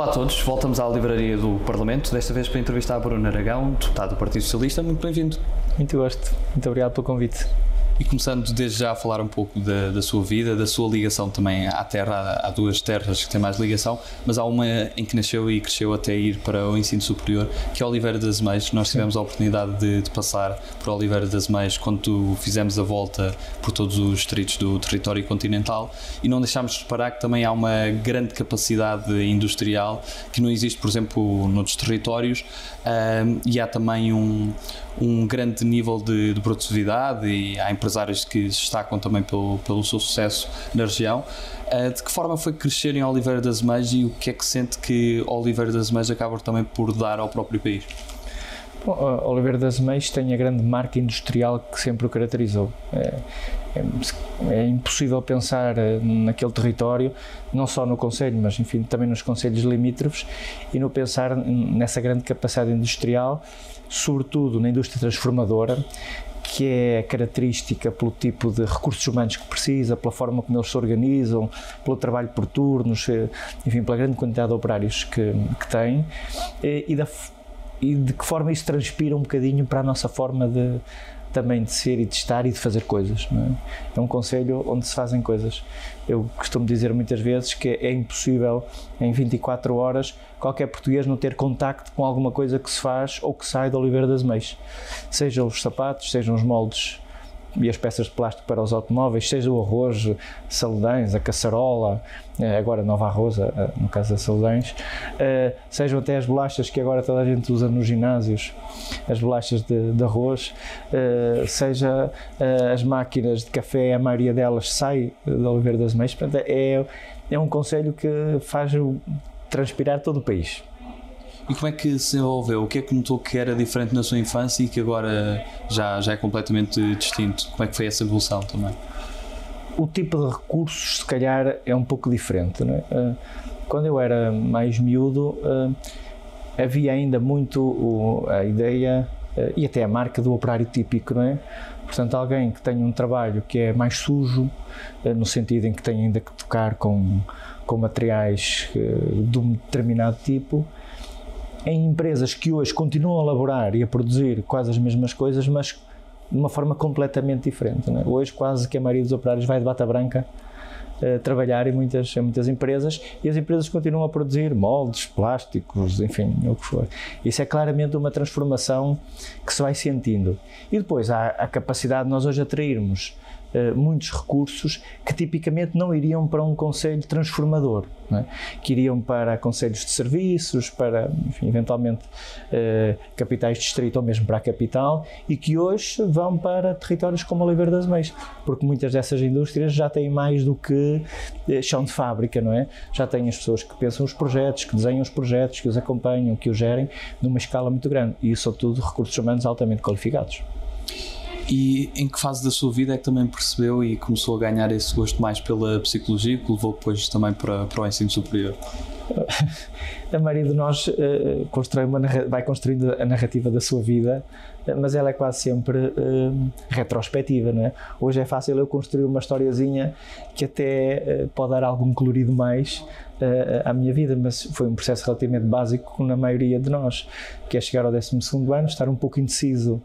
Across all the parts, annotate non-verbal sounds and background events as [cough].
Olá a todos, voltamos à livraria do Parlamento, desta vez para entrevistar Bruno Aragão, deputado do Partido Socialista. Muito bem-vindo. Muito gosto, muito obrigado pelo convite. E começando desde já a falar um pouco da, da sua vida, da sua ligação também à terra, há duas terras que têm mais ligação, mas há uma em que nasceu e cresceu até ir para o ensino superior, que é Oliveira das Meias. Nós tivemos a oportunidade de, de, passar por Oliveira das Meias quando fizemos a volta por todos os distritos do território continental. E não deixámos de reparar que também há uma grande capacidade industrial que não existe, por exemplo, noutros territórios. Um, e há também um, um grande nível de, de produtividade e há empresários que destacam também pelo, pelo seu sucesso na região. Uh, de que forma foi crescer em Oliveira das Meias e o que é que sente que Oliveira das Meias acaba também por dar ao próprio país? Bom, Oliveira das Meias tem a grande marca industrial que sempre o caracterizou. É, é, é, impossível pensar eh, naquele território, não só no Conselho, mas enfim, também nos Conselhos limítrofes, e no pensar nessa grande capacidade industrial, sobretudo na indústria transformadora, que é característica pelo tipo de recursos humanos que precisa, pela forma como eles se organizam, pelo trabalho por turnos, eh, enfim, pela grande quantidade de operários que, que tem, eh, e, da, e de que forma isso transpira um bocadinho para a nossa forma de também de ser e de estar e de fazer coisas. É? é? um conselho onde se fazem coisas. Eu costumo dizer muitas vezes que é impossível em 24 horas qualquer português não ter contacto com alguma coisa que se faz ou que sai da Oliveira das Meias. Sejam os sapatos, sejam os moldes e as peças de plástico para os automóveis, seja o arroz, saledães, a caçarola, eh, agora nova arroza, eh, no caso da saledães, eh, sejam até as bolachas que agora toda a gente usa nos ginásios, as bolachas de, de arroz, seja as máquinas de café, a maioria delas sai da Oliveira das Meias, é, é um conselho que faz transpirar todo o país. E como é que se desenvolveu? O que é que notou que era diferente na sua infância e que agora já, já é completamente distinto? Como é que foi essa evolução também? O tipo de recursos, se calhar, é um pouco diferente. É? Ah, quando eu era mais miúdo, ah, havia ainda muito a ideia ah, e até a marca do operário típico, não é? Portanto, alguém que tenha um trabalho que é mais sujo, no sentido em que tem ainda que tocar com, com materiais de um determinado tipo, em empresas que hoje continuam a elaborar e a produzir quase as mesmas coisas, mas de uma forma completamente diferente. É? Hoje, quase que a maioria dos operários vai de bata branca uh, trabalhar em muitas, em muitas empresas e as empresas continuam a produzir moldes, plásticos, enfim, o que for. Isso é claramente uma transformação que se vai sentindo. E depois há a capacidade de nós hoje atrairmos uh, muitos recursos que tipicamente não iriam para um conselho transformador é? que iriam para conselhos de serviços, para, enfim, eventualmente, eh, capitais de distrito ou mesmo para a capital, e que hoje vão para territórios como Oliveira das Meias, porque muitas dessas indústrias já têm mais do que eh, chão de fábrica, não é? Já têm as pessoas que pensam os projetos, que desenham os projetos, que os acompanham, que os gerem, numa escala muito grande, e isso são tudo recursos humanos altamente qualificados. E em que fase da sua vida é que também percebeu e começou a ganhar esse gosto mais pela psicologia, que levou depois também para, para o ensino superior? [laughs] A maioria de nós uh, constrói uma, vai construindo a narrativa da sua vida, uh, mas ela é quase sempre uh, retrospectiva, não é? Hoje é fácil eu construir uma historiazinha que até pode dar algum colorido mais à minha vida, mas foi um processo relativamente básico na maioria de nós, que é chegar ao 12 ano, estar um pouco indeciso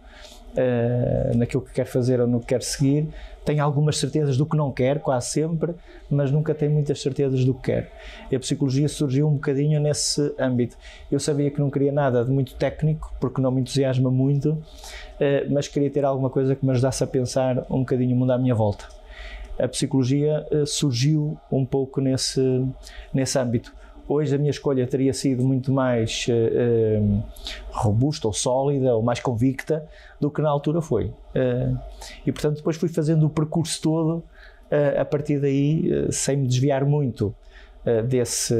uh, naquilo que quer fazer ou no que quer seguir, tem algumas certezas do que não quer, quase sempre, mas nunca tem muitas certezas do que quer. E a psicologia surgiu um bocadinho nesse âmbito. Eu sabia que não queria nada de muito técnico, porque não me entusiasma muito, uh, mas queria ter alguma coisa que me ajudasse a pensar um bocadinho o mundo à minha volta. A psicologia uh, surgiu um pouco nesse, nesse âmbito Hoje a minha escolha teria sido muito mais uh, robusta ou sólida ou mais convicta do que na altura foi. Uh, e portanto depois fui fazendo o percurso todo uh, a partir daí, sem me desviar muito desse,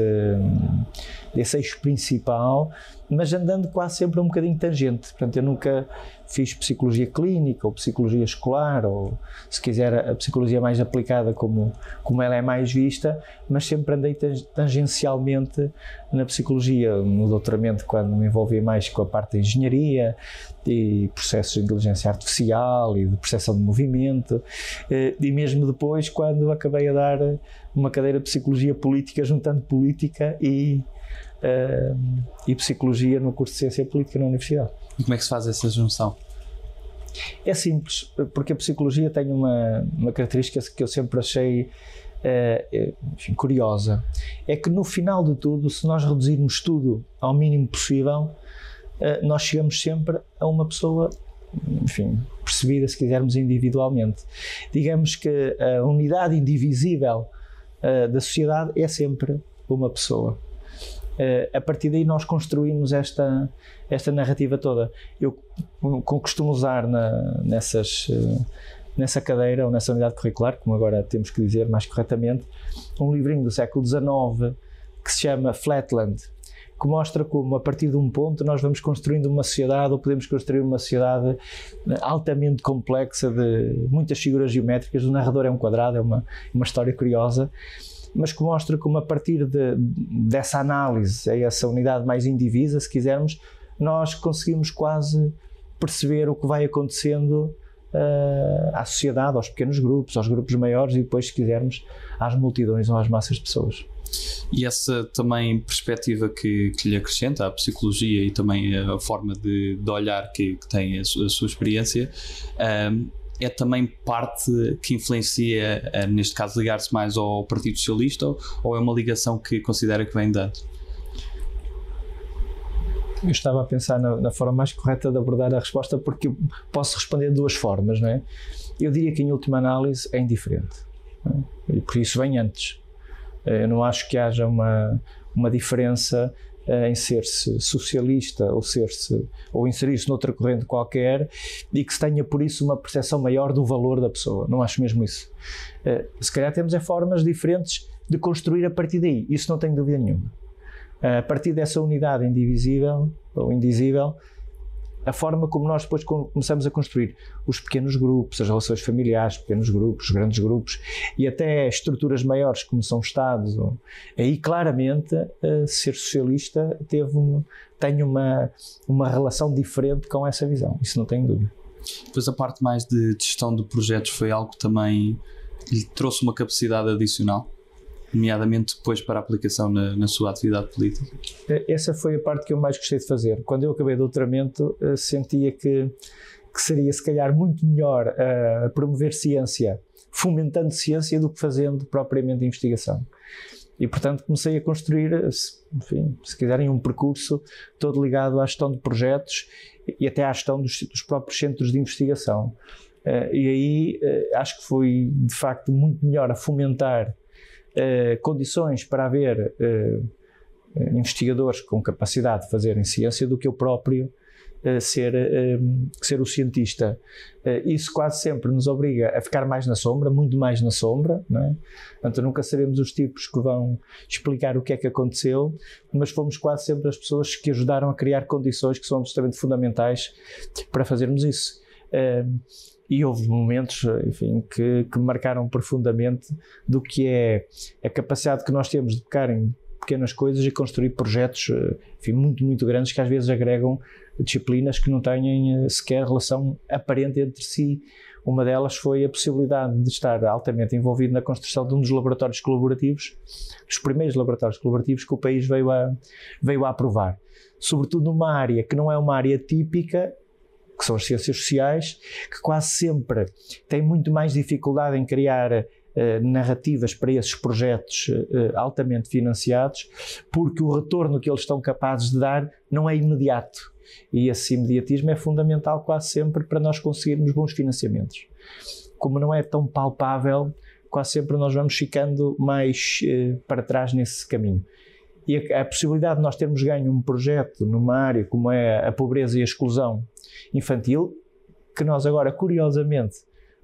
desse eixo principal, mas andando quase sempre um bocadinho tangente. Portanto, eu nunca fiz psicologia clínica ou psicologia escolar, ou se quiser a psicologia mais aplicada como, como ela é mais vista, mas sempre andei tangencialmente na psicologia, no doutoramento, quando me envolvi mais com a parte da engenharia e processos de inteligência artificial e de percepção de movimento, eh, e mesmo depois, quando acabei a dar uma cadeira de psicologia política, juntando política e uh, e Psicologia no curso de Ciência Política na Universidade. E como é que se faz essa junção? É simples, porque a Psicologia tem uma, uma característica que eu sempre achei uh, enfim, curiosa. É que no final de tudo, se nós reduzirmos tudo ao mínimo possível, uh, nós chegamos sempre a uma pessoa enfim, percebida, se quisermos, individualmente. Digamos que a unidade indivisível uh, da sociedade é sempre uma pessoa. Uh, a partir daí nós construímos esta, esta narrativa toda. Eu costumo usar na, nessas, uh, nessa cadeira ou nessa unidade curricular, como agora temos que dizer mais corretamente, um livrinho do século XIX que se chama Flatland, que mostra como, a partir de um ponto, nós vamos construindo uma sociedade ou podemos construir uma sociedade altamente complexa de muitas figuras geométricas. O narrador é um quadrado, é uma, uma história curiosa, mas que mostra como, a partir de, dessa análise, a essa unidade mais indivisa, se quisermos, nós conseguimos quase perceber o que vai acontecendo uh, à sociedade, aos pequenos grupos, aos grupos maiores e depois, se quisermos, às multidões ou às massas de pessoas. E essa também perspectiva que, que lhe acrescenta a psicologia e também a forma de, de olhar que, que tem a a sua experiência um, é também parte que influencia, uh, neste caso, ligar-se mais ao Partido Socialista ou, ou é uma ligação que considera que vem de antes? Eu estava a pensar na, na, forma mais correta de abordar a resposta porque posso responder de duas formas, não é? Eu diria que em última análise é indiferente. É? Por isso vem antes. Eh, eu não acho que haja uma, uma diferença eh, em ser-se socialista ou ser-se ou inserir-se noutra corrente qualquer e que se tenha por isso uma percepção maior do valor da pessoa. Não acho mesmo isso. Eh, se calhar temos é formas diferentes de construir a partir daí. Isso não tenho dúvida nenhuma. A partir dessa unidade indivisível ou indizível, a forma como nós depois começamos a construir os pequenos grupos, as relações familiares, pequenos grupos, grandes grupos e até estruturas maiores como são Estados. Aí claramente ser socialista teve um, tem uma, uma relação diferente com essa visão, isso não tenho dúvida. Depois a parte mais de gestão de projetos foi algo que também lhe trouxe uma capacidade adicional? Nomeadamente depois para a aplicação na, na, sua atividade política? Essa foi a parte que eu mais gostei de fazer. Quando eu acabei o doutoramento, eh, sentia que, que seria, se calhar, muito melhor uh, promover ciência, fomentando ciência, do que fazendo propriamente investigação. E, portanto, comecei a construir, enfim, se quiserem, um percurso todo ligado à gestão de projetos e até à gestão dos, dos próprios centros de investigação. Uh, e aí uh, acho que foi, de facto, muito melhor a fomentar uh, condições para haver uh, investigadores com capacidade de fazerem ciência do que eu próprio ser, ser o cientista. isso quase sempre nos obriga a ficar mais na sombra, muito mais na sombra, não é? Portanto, nunca seremos os tipos que vão explicar o que é que aconteceu, mas fomos quase sempre as pessoas que ajudaram a criar condições que são absolutamente fundamentais para fazermos isso. E houve momentos, enfim, que, que marcaram profundamente do que é a capacidade que nós temos de pegar em pequenas coisas e construir projetos, enfim, muito, muito grandes que às vezes agregam disciplinas que não têm eh, sequer relação aparente entre si. Uma delas foi a possibilidade de estar altamente envolvido na construção de um dos laboratórios colaborativos, dos primeiros laboratórios colaborativos que o país veio a, veio a aprovar. Sobretudo numa área que não é uma área típica que são as ciências sociais, que quase sempre têm muito mais dificuldade em criar uh, narrativas para esses projetos uh, altamente financiados, porque o retorno que eles estão capazes de dar não é imediato. E esse imediatismo é fundamental quase sempre para nós conseguirmos bons financiamentos. Como não é tão palpável, quase sempre nós vamos ficando mais para trás nesse caminho. E a, a, possibilidade de nós termos ganho um projeto numa área como é a pobreza e a exclusão infantil, que nós agora, curiosamente,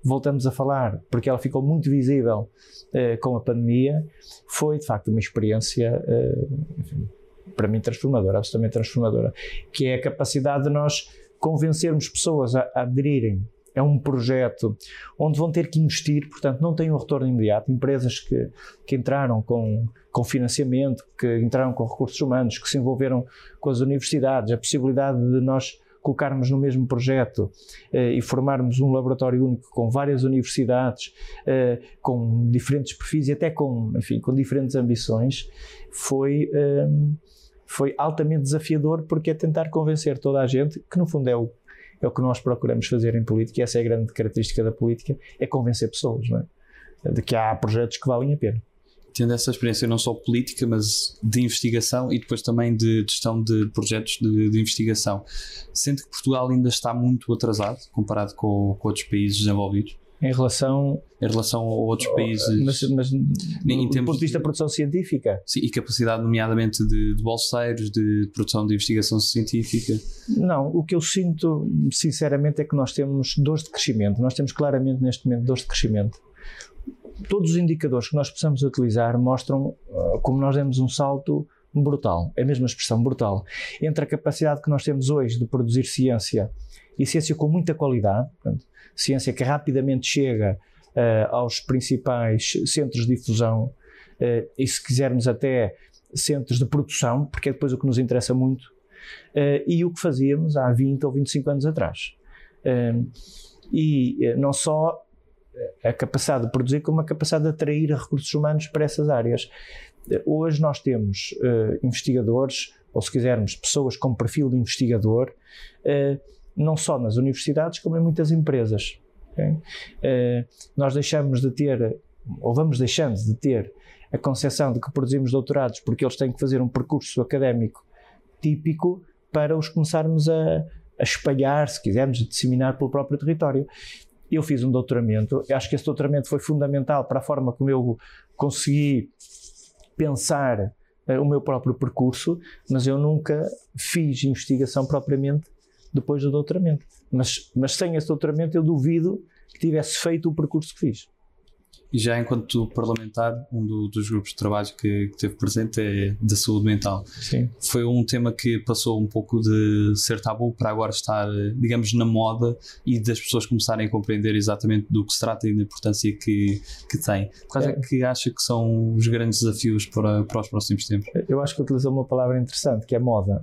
voltamos a falar, porque ela ficou muito visível uh, com a pandemia, foi de facto uma experiência, uh, enfim, para mim, transformadora, absolutamente transformadora, que é a capacidade de nós convencermos pessoas a, a aderirem é um projeto onde vão ter que investir, portanto, não tem um retorno imediato. Empresas que, que entraram com, com financiamento, que entraram com recursos humanos, que se envolveram com as universidades, a possibilidade de nós colocarmos no mesmo projeto eh, e formarmos um laboratório único com várias universidades, eh, com diferentes perfis e até com, enfim, com diferentes ambições, foi. Eh, foi altamente desafiador porque é tentar convencer toda a gente, que no fundo é o, é o que nós procuramos fazer em política, e essa é a grande característica da política, é convencer pessoas, é? de que há projetos que valem a pena tendo essa experiência não só política, mas de investigação e depois também de gestão de projetos de, de investigação, sente que Portugal ainda está muito atrasado comparado com, com outros países desenvolvidos? Em relação, em relação a outros países. Mas, mas em do ponto de vista da produção científica? Sim, e capacidade, nomeadamente, de, de bolseiros, de produção de investigação científica? Não, o que eu sinto, sinceramente, é que nós temos dores de crescimento. Nós temos claramente, neste momento, dores de crescimento todos os indicadores que nós possamos utilizar mostram uh, como nós demos um salto brutal, é a mesma expressão, brutal, entre a capacidade que nós temos hoje de produzir ciência e ciência com muita qualidade, portanto, ciência que rapidamente chega uh, aos principais centros de difusão uh, e, se quisermos, até centros de produção, porque é depois o que nos interessa muito, uh, e o que fazíamos há 20 ou 25 anos atrás. e não só a capacidade de produzir como a capacidade de atrair recursos humanos para essas áreas. Hoje nós temos investigadores, ou se quisermos, pessoas com perfil de investigador, não só nas universidades, como em muitas empresas. Okay? Uh, nós deixamos de ter, ou vamos deixando de ter, a concepção de que produzimos doutorados porque eles têm que fazer um percurso académico típico para os começarmos a, a espalhar, se quisermos, a disseminar pelo próprio território eu fiz um doutoramento, acho que esse doutoramento foi fundamental para a forma como eu consegui pensar uh, o meu próprio percurso, mas eu nunca fiz investigação propriamente depois do doutoramento. Mas, mas sem esse doutoramento eu duvido que tivesse feito o percurso que fiz. E já enquanto parlamentar, um do, dos grupos de trabalho que, que teve presente é da saúde mental. Sim. Foi um tema que passou um pouco de ser tabu para agora estar, digamos, na moda e das pessoas começarem a compreender exatamente do que se trata e da importância que, que tem. Quais é. é que acha que são os grandes desafios para, para os próximos tempos? Eu acho que utilizou uma palavra interessante, que é moda.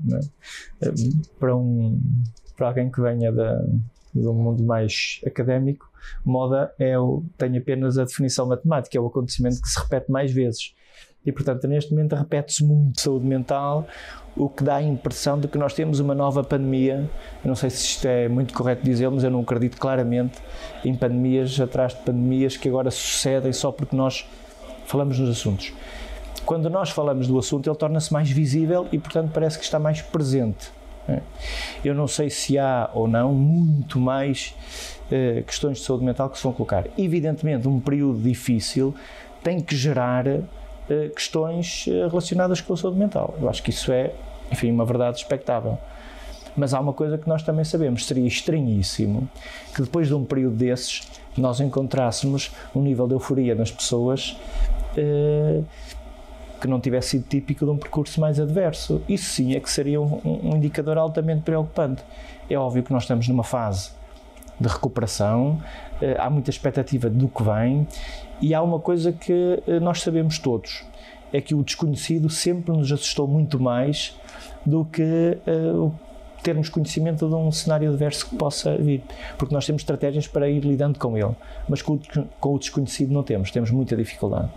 É? Para, um, para alguém que venha da, de um mundo mais académico, moda é o, tem apenas a definição matemática, é o acontecimento que se repete mais vezes. E, portanto, neste momento repete-se muito saúde mental, o que dá a impressão de que nós temos uma nova pandemia. Eu não sei se isto é muito correto dizer, mas eu não acredito claramente em pandemias atrás de pandemias que agora sucedem só porque nós falamos nos assuntos. Quando nós falamos do assunto, ele torna-se mais visível e, portanto, parece que está mais presente. É. Eu não sei se há ou não muito mais uh, questões de saúde mental que se vão colocar. Evidentemente, um período difícil tem que gerar uh, questões eh, relacionadas com a saúde mental. Eu acho que isso é, enfim, uma verdade expectável. Mas há uma coisa que nós também sabemos: seria estranhíssimo que depois de um período desses nós encontrássemos um nível de euforia nas pessoas. Uh, que não tivesse sido típico de um percurso mais adverso. Isso sim é que seria um, um indicador altamente preocupante. É óbvio que nós estamos numa fase de recuperação, eh, há muita expectativa do que vem e há uma coisa que eh, nós sabemos todos: é que o desconhecido sempre nos assustou muito mais do que uh, termos conhecimento de um cenário adverso que possa vir, porque nós temos estratégias para ir lidando com ele, mas com o, com o desconhecido não temos, temos muita dificuldade.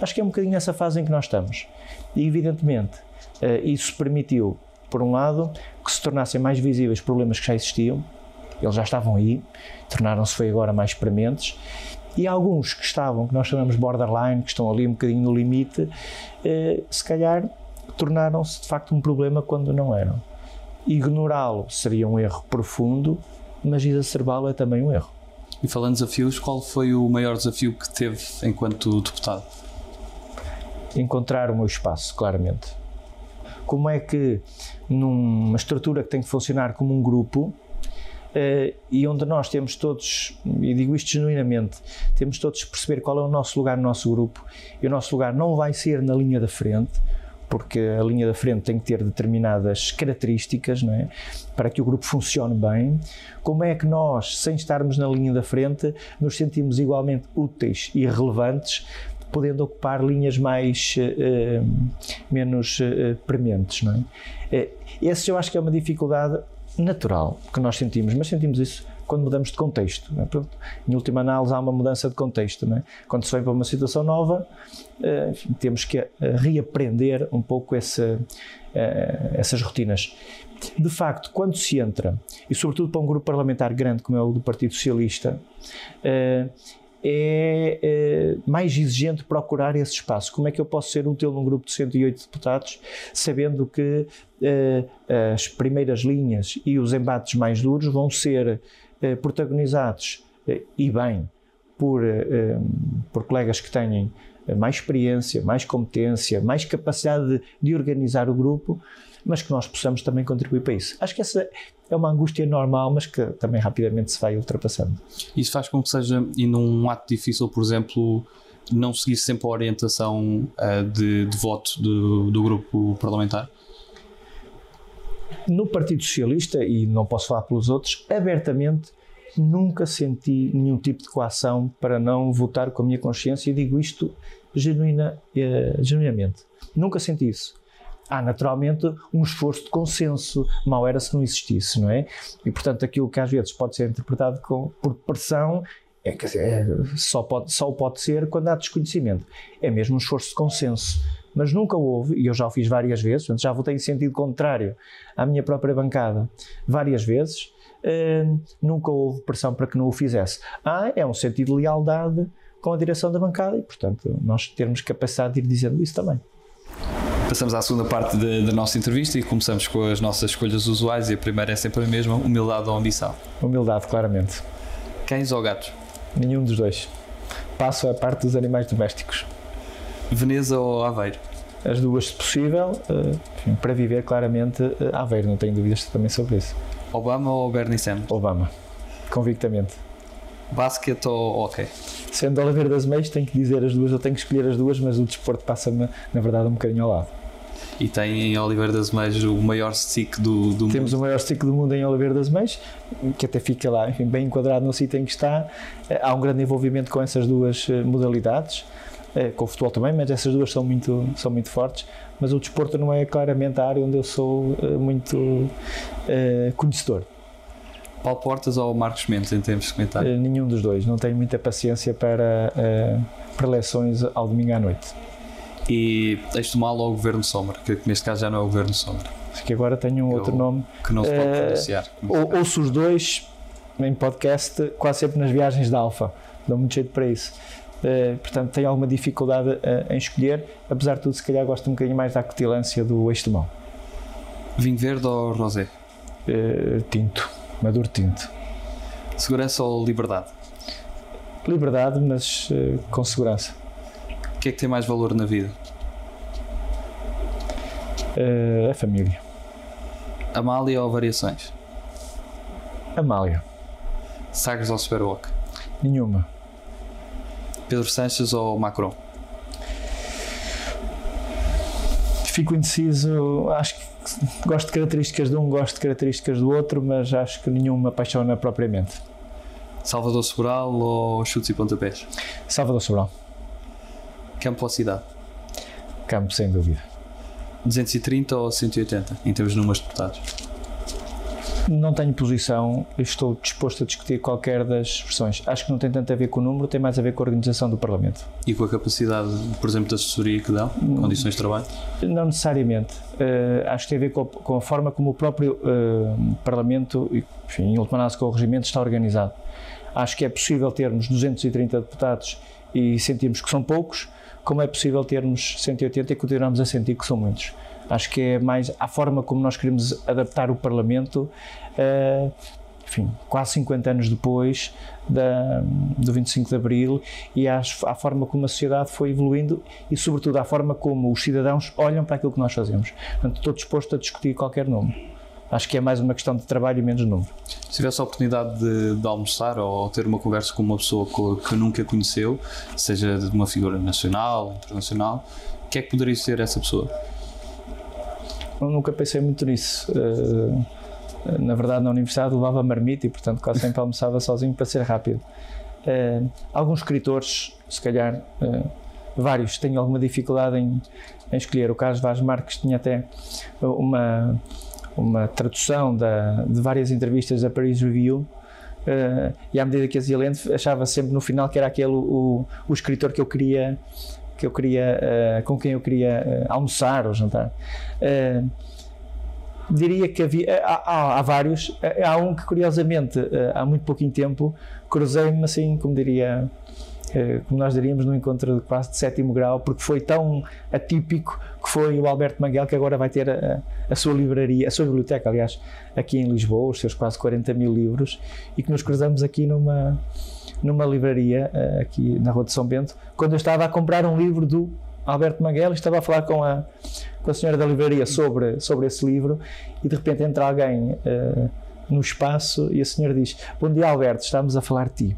Acho que é um bocadinho nessa fase em que nós estamos. E, evidentemente, uh, isso permitiu, por um lado, que se tornassem mais visíveis problemas que já existiam, eles já estavam aí, tornaram-se foi agora mais prementes, e alguns que estavam, que nós chamamos borderline, que estão ali um bocadinho no limite, uh, se calhar tornaram-se de facto um problema quando não eram. Ignorá-lo seria um erro profundo, mas exacerbá-lo é também um erro. E falando de desafios, qual foi o maior desafio que teve enquanto deputado? Encontrar o meu espaço, claramente. Como é que, numa estrutura que tem que funcionar como um grupo, Uh, e onde nós temos todos, e digo isto genuinamente, temos todos perceber qual é o nosso lugar no nosso grupo, e o nosso lugar não vai ser na linha da frente, porque a linha da frente tem que ter determinadas características não é? para que o grupo funcione bem. Como é que nós, sem estarmos na linha da frente, nos sentimos igualmente úteis e relevantes, podendo ocupar linhas mais uh, menos uh, prementes, é? Esse eu acho que é uma dificuldade natural que nós sentimos, mas sentimos isso quando mudamos de contexto. É? Em última análise, há uma mudança de contexto. É? Quando se vem para uma situação nova, uh, enfim, temos que uh, reaprender um pouco esse, essas rotinas. De facto, quando se entra, e sobretudo para um grupo parlamentar grande como é o do Partido Socialista, é, mais exigente procurar esse espaço. Como é que eu posso ser útil num grupo de 108 deputados, sabendo que eh, as primeiras linhas e os embates mais duros vão ser eh, protagonizados eh, e bem por, por colegas que têm mais experiência, mais competência, mais capacidade de, de organizar o grupo, mas que nós possamos também contribuir para isso. Acho que essa é uma angústia normal, mas que também rapidamente se vai ultrapassando. Isso faz com que seja, e num ato difícil, por exemplo, não seguir sempre a orientação uh, de, de, voto do, do grupo parlamentar? No Partido Socialista, e não posso falar pelos outros, abertamente nunca senti nenhum tipo de coação para não votar com a minha consciência e digo isto eh, genuinamente. Nunca senti isso há naturalmente um esforço de consenso, mal era se não existisse, não é? E portanto aquilo que às vezes pode ser interpretado com, por pressão é, que é, só, pode, só pode ser quando há desconhecimento. É mesmo um esforço de consenso. Mas nunca houve, e eu já o fiz várias vezes, já votei em sentido contrário à minha própria bancada várias vezes, uh, nunca houve pressão para que não o fizesse. Ah, é um sentido de lealdade com a direção da bancada e, portanto, nós termos capacidade de ir dizendo isso também. Passamos à segunda parte da nossa entrevista e começamos com as nossas escolhas usuais e a primeira é sempre a mesma, humildade ou ambição? Humildade, claramente. Cães ou gatos? Nenhum dos dois. Passo a parte dos animais domésticos. Veneza ou Aveiro? As duas, se possível, eh, enfim, para viver claramente eh, Aveiro, não tenho dúvidas também sobre isso. Obama ou Bernie Sanders? Obama, convictamente. Basquete ou hockey? Sendo Oliveira das Meias, tenho que dizer as duas, eu tenho que escolher as duas, mas o desporto passa-me, na verdade, um bocadinho ao lado e tem em Oliveira das Meias o maior stick do, do Temos mundo. o maior stick do mundo em Oliveira das Meias, que até fica lá enfim, bem enquadrado no sítio em que está. Eh, há um grande envolvimento com essas duas modalidades, eh, com o futebol também, mas essas duas são muito, são muito fortes. Mas o desporto não é claramente a área onde eu sou muito uh, conhecedor. Paulo Portas ou Marcos Mendes em termos de comentário? nenhum dos dois. Não tenho muita paciência para preleções ao domingo à noite e deixo mal ao Governo Sombra, que neste caso já não é o Governo Sombra. Que agora tenho um outro nome. Que não se pode pronunciar. Ou, ouço os dois em podcast, quase sempre nas viagens da Alfa. Dou muito jeito para isso. Uh, portanto, tenho alguma dificuldade uh, em escolher. Apesar de tudo, se calhar gosto um bocadinho mais da acutilância do eixo de mão. Vinho verde ou rosé? Uh, tinto. Maduro tinto. Segurança ou liberdade? Liberdade, mas com segurança. O que é que tem mais valor na vida? A família. Amália ou Variações? Amália. Sagres ou Superwalk? Nenhuma. Pedro Sanches ou Macron? Fico indeciso. Acho que gosto de características de um, gosto de características do outro, mas acho que nenhuma me apaixona propriamente. Salvador Sobral ou chutes e pontapés? Salvador Sobral. Campo ou cidade? Campo, sem dúvida. 230 ou 180, em termos de números de deputados? Não tenho posição, estou disposto a discutir qualquer das versões. Acho que não tem tanto a ver com o número, tem mais a ver com a organização do Parlamento. E com a capacidade, por exemplo, de assessoria que dão, hum. condições de trabalho? Não necessariamente. Uh, acho que tem a ver com a, com a forma como o próprio uh, Parlamento, enfim, em última análise com o regimento, está organizado. Acho que é possível termos 230 deputados e sentimos que são poucos, como é possível termos 180 e continuamos a sentir que são muitos. Acho que é mais a forma como nós queremos adaptar o Parlamento, uh, enfim, quase 50 anos depois da, do 25 de Abril, e à, à forma como a sociedade foi evoluindo e, sobretudo, à forma como os cidadãos olham para aquilo que nós fazemos. Portanto, estou disposto a discutir qualquer nome. Acho que é mais uma questão de trabalho e menos número. Se tivesse a oportunidade de, de almoçar ou ter uma conversa com uma pessoa que, que nunca conheceu, seja de uma figura nacional, internacional, o que é que poderia ser essa pessoa? Nunca pensei muito nisso. Uh, na verdade, na universidade levava marmita e, portanto, quase sempre almoçava sozinho para ser rápido. Uh, alguns escritores, se calhar, vários, tenho alguma dificuldade em, em escolher. O Carlos Vaz Marques tinha até uma uma tradução da, de várias entrevistas da Paris Review Uh, e à medida que as ia lendo, achava sempre no final que era aquele o, o escritor que eu queria que eu queria uh, com quem eu queria uh, almoçar ou jantar. Diria que havia há, há, há, vários. Há um que curiosamente há muito pouquinho tempo cruzei-me assim como diria como nós diríamos num encontro de quase de sétimo grau porque foi tão atípico que foi o Alberto Manguel que agora vai ter a, a sua livraria, a sua biblioteca aliás aqui em Lisboa, os seus quase 40 mil livros e que nos cruzamos aqui numa numa livraria uh, aqui na Rua de São Bento, quando eu estava a comprar um livro do Alberto Manguel, estava a falar com a, com a senhora da livraria sobre, sobre esse livro e de repente entra alguém uh, no espaço e a senhora diz: Bom dia, Alberto, estamos a falar de ti.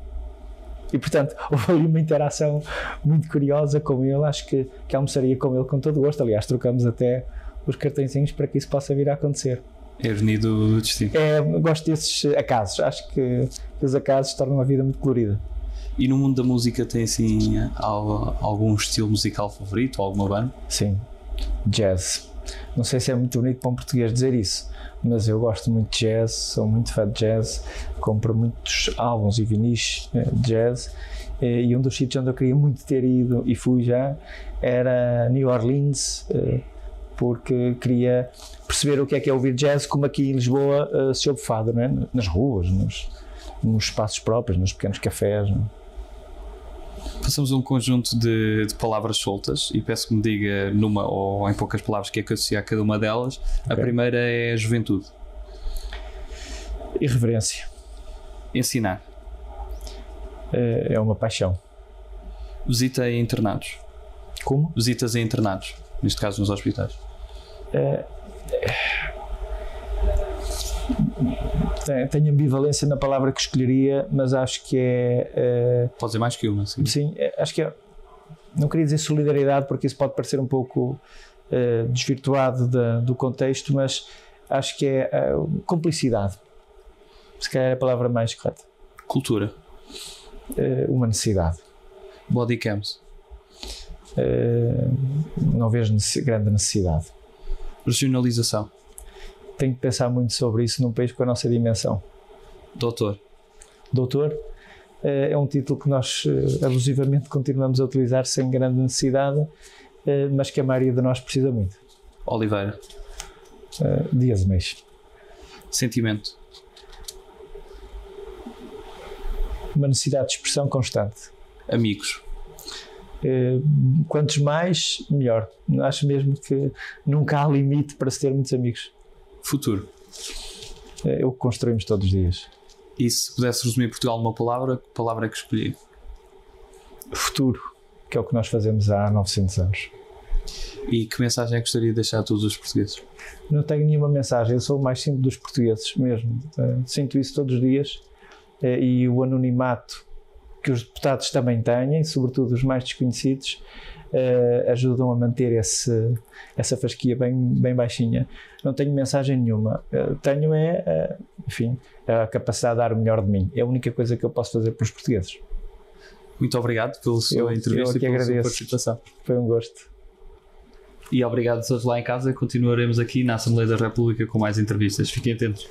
E portanto, [laughs] houve ali uma interação muito curiosa com ele. Acho que, que almoçaria com ele com todo gosto. Aliás, trocamos até os cartõezinhos para que isso possa vir a acontecer. É a do destino. É, gosto desses acasos. Acho que, os acasos tornam a vida muito colorida. E no mundo da música tem assim algum estilo musical favorito ou alguma banda? Sim, jazz. Não sei se é muito bonito para um português dizer isso, mas eu gosto muito de jazz, sou muito fã de jazz, compro muitos álbuns e vinis eh, de jazz. E um dos sítios onde eu queria muito ter ido e fui já era New Orleans, eh, porque queria perceber o que é que é ouvir jazz, como aqui em Lisboa uh, se ouve fado, é? nas ruas, nos, nos, espaços próprios, nos pequenos cafés. É? Passamos a um conjunto de, de, palavras soltas e peço que me diga numa ou em poucas palavras que é que associa a cada uma delas. Okay. A primeira é juventude. Irreverência. Ensinar. É, é uma paixão. Visita em internados. Como? Visitas em internados, neste caso nos hospitais. É, tenho ambivalência na palavra que escolheria, mas acho que é. Uh, pode ser mais que uma, sim. Sim, é, acho que é. Não queria dizer solidariedade, porque isso pode parecer um pouco desvirtuado da, do contexto, mas acho que é cumplicidade. Se calhar é a palavra mais correta. Cultura. uma necessidade. Body cams. Não vejo grande necessidade. Regionalização. Tenho que pensar muito sobre isso num país com a nossa dimensão. Doutor. Doutor eh, é um título que nós eh, abusivamente continuamos a utilizar sem grande necessidade, eh, mas que a maioria de nós precisa muito. Oliveira. Dias mês. Sentimento. Uma necessidade de expressão constante. Amigos. Eh, quantos mais, melhor. Acho mesmo que nunca há limite para se ter muitos amigos. Futuro. É o que construímos todos os dias. E se pudesse resumir Portugal numa palavra, que palavra é que escolhi? Futuro, que é o que nós fazemos há 900 anos. E que mensagem é que gostaria de deixar a todos os portugueses? Não tenho nenhuma mensagem, eu sou o mais simples dos portugueses mesmo. Eh, sinto isso todos os dias eh, e o anonimato que os deputados também têm, sobretudo os mais desconhecidos, uh, ajudam a manter esse, essa fasquia bem, bem baixinha. Não tenho mensagem nenhuma. Tenho é, uh, enfim, a capacidade de dar o melhor de mim. É a única coisa que eu posso fazer para os portugueses. Muito obrigado pela sua eu, entrevista eu e pela agradeço. sua participação. Foi um gosto. E obrigado a todos lá em casa. Continuaremos aqui na Assembleia da República com mais entrevistas. Fiquem atentos.